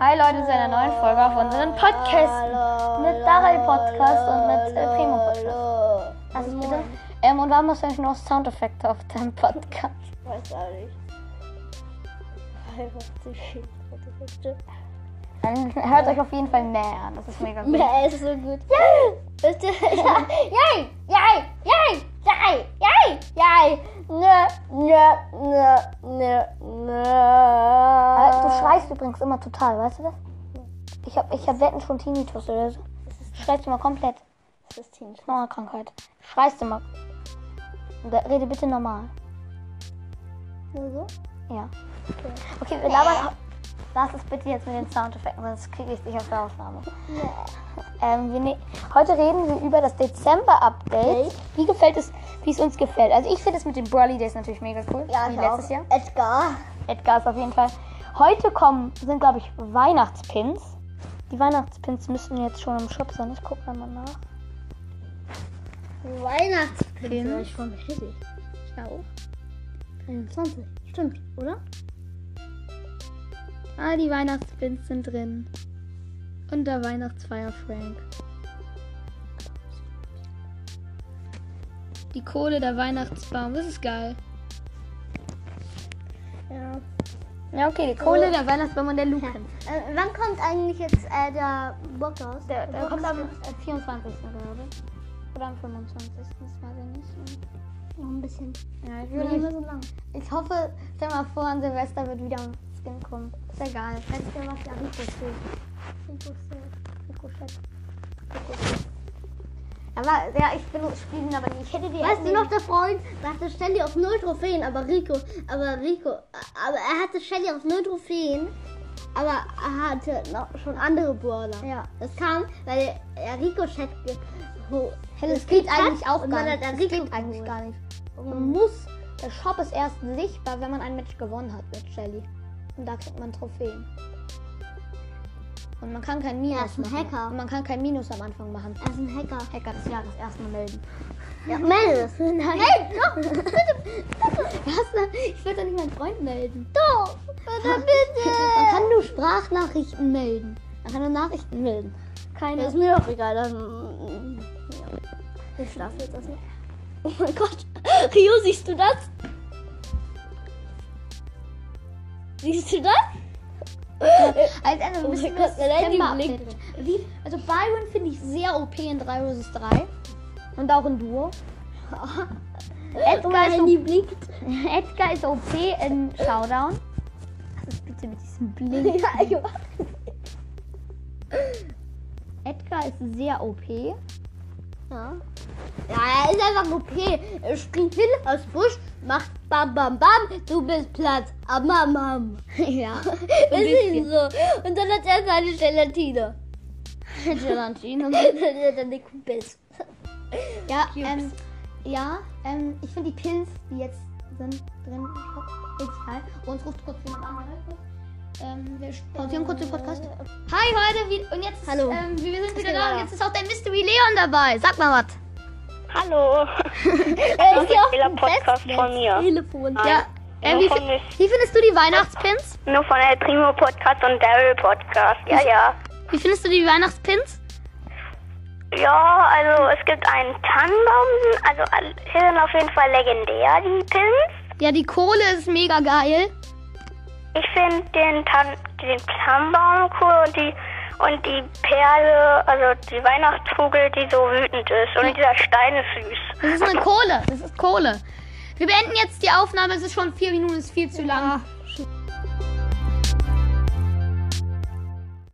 Hi Leute zu einer neuen Folge auf unseren Podcast mit Daryl Podcast und mit äh, Primo Podcast. Also bitte. Ähm, und warum hast du eigentlich noch Soundeffekte auf deinem Podcast? Weiß auch nicht. Einfach zu viel Fotoeffekte. Dann hört euch auf jeden Fall mehr an. Das ist mega gut. Mehr ist so gut. Wisst ihr? Yay! Yay! Yay! Yay! Yay! Yay! Nö, nö, nö, nö, nö. Schreist übrigens immer total, weißt du das? Ich hab, ich hab wetten schon Tinnitus oder so. Du schreist immer komplett. Das ist eine Krankheit. Du schreist immer. Rede bitte normal. Nur so? Ja. Okay, wir labern. Lass es bitte jetzt mit den Soundeffekten, sonst kriege ich dich auf der Aufnahme. Ähm, ne heute reden wir über das Dezember-Update. Wie gefällt es, wie es uns gefällt. Also ich finde es mit den Brawly Days natürlich mega cool. Ja, wie letztes auch. Jahr. Edgar. Edgar ist auf jeden Fall. Heute kommen, sind glaube ich Weihnachtspins. Die Weihnachtspins müssten jetzt schon im Shop sein. Ich gucke mal nach. Weihnachtspins. Pins. Ja, ich voll richtig. Ich auch. 21. Stimmt, oder? Ah, die Weihnachtspins sind drin. Und der Weihnachtsfeier Frank. Die Kohle, der Weihnachtsbaum, das ist geil. Ja. Ja, okay, die Kohle, der Weihnachtsbaum und der Luke. Äh, wann kommt eigentlich jetzt äh, der Bock raus? Der, der kommt am äh, 24. glaube ich. Oder am 25. Das weiß ich nicht. Noch ein bisschen. Ja, ich, Nicht würde mehr so lang. ich hoffe, stell mal vor, an Silvester wird wieder ein Skin kommen. Ist egal. Letztes Jahr war es ja Ricochet. Ricochet. Ricochet. Aber ja, ich bin spiele ihn aber nicht. Ich hätte die Weißt du noch, der Freund dachte Shelly auf null Trophäen, aber Rico, aber Rico, aber er hatte Shelly auf null Trophäen, aber er hatte noch schon andere Brawler. Ja. Das kam, weil er Rico Chat Hey, das geht eigentlich auch gar nicht. Das Rico geht eigentlich gar nicht. Man muss, der Shop ist erst sichtbar, wenn man ein Match gewonnen hat mit Shelly. Und da kriegt man Trophäen. Und man kann kein Minus Er ist ein machen. Hacker. Und man kann kein Minus am Anfang machen. Er ist ein Hacker. Hacker des Jahres erstmal melden. Ja, melde es. Nein. Meld, doch, bitte, Was? Ich will doch nicht meinen Freund melden. doch, bitte, Man bitte. kann nur Sprachnachrichten melden. Man kann nur Nachrichten melden. Keine. ist mir doch egal, dann, ja. Ich schlafe jetzt erstmal. Oh mein Gott, Rio, siehst du das? Siehst du das? Als Ende Oh müssen wir September Also Byron finde ich sehr OP in 3 vs 3. Und auch in Duo. Edgar, mein ist blinkt. Edgar ist OP in Showdown. Was ist bitte mit diesem Blink? Ja. Edgar ist sehr OP. Ja. Ja, er ist einfach OP. Er springt hin aus Busch, macht bam bam bam, du bist Platz. Am am am. ja. Wir sehen so. Und dann hat er seine Gelatine. Gelatine. Und dann hat er eine Kumpels. Ja, ähm, ja, ähm, ich finde die Pins, die jetzt sind drin. Und uns ruft kurz jemand an. Ähm, wir pausieren kurz den Podcast. Hi Leute, wie, und jetzt, Hallo. ähm, wir sind wieder da und jetzt ist auch der Mystery Leon dabei. Sag mal was. Hallo. Er ist ja Fehler dem Podcast von mir. Telefon. Ja, äh, wie, von wie findest du die Weihnachtspins? Nur von El Primo Podcast und Daryl Podcast. Ja, ja. Wie findest du die Weihnachtspins? Ja, also es gibt einen Tannenbaum. Also hier sind auf jeden Fall legendär, die Pins. Ja, die Kohle ist mega geil. Ich finde den, Tan den Tannenbaum cool und die und die Perle, also die Weihnachtskugel, die so wütend ist. Und dieser Stein ist süß. Das ist eine Kohle. Das ist Kohle. Wir beenden jetzt die Aufnahme. Es ist schon vier Minuten, ist viel zu lang.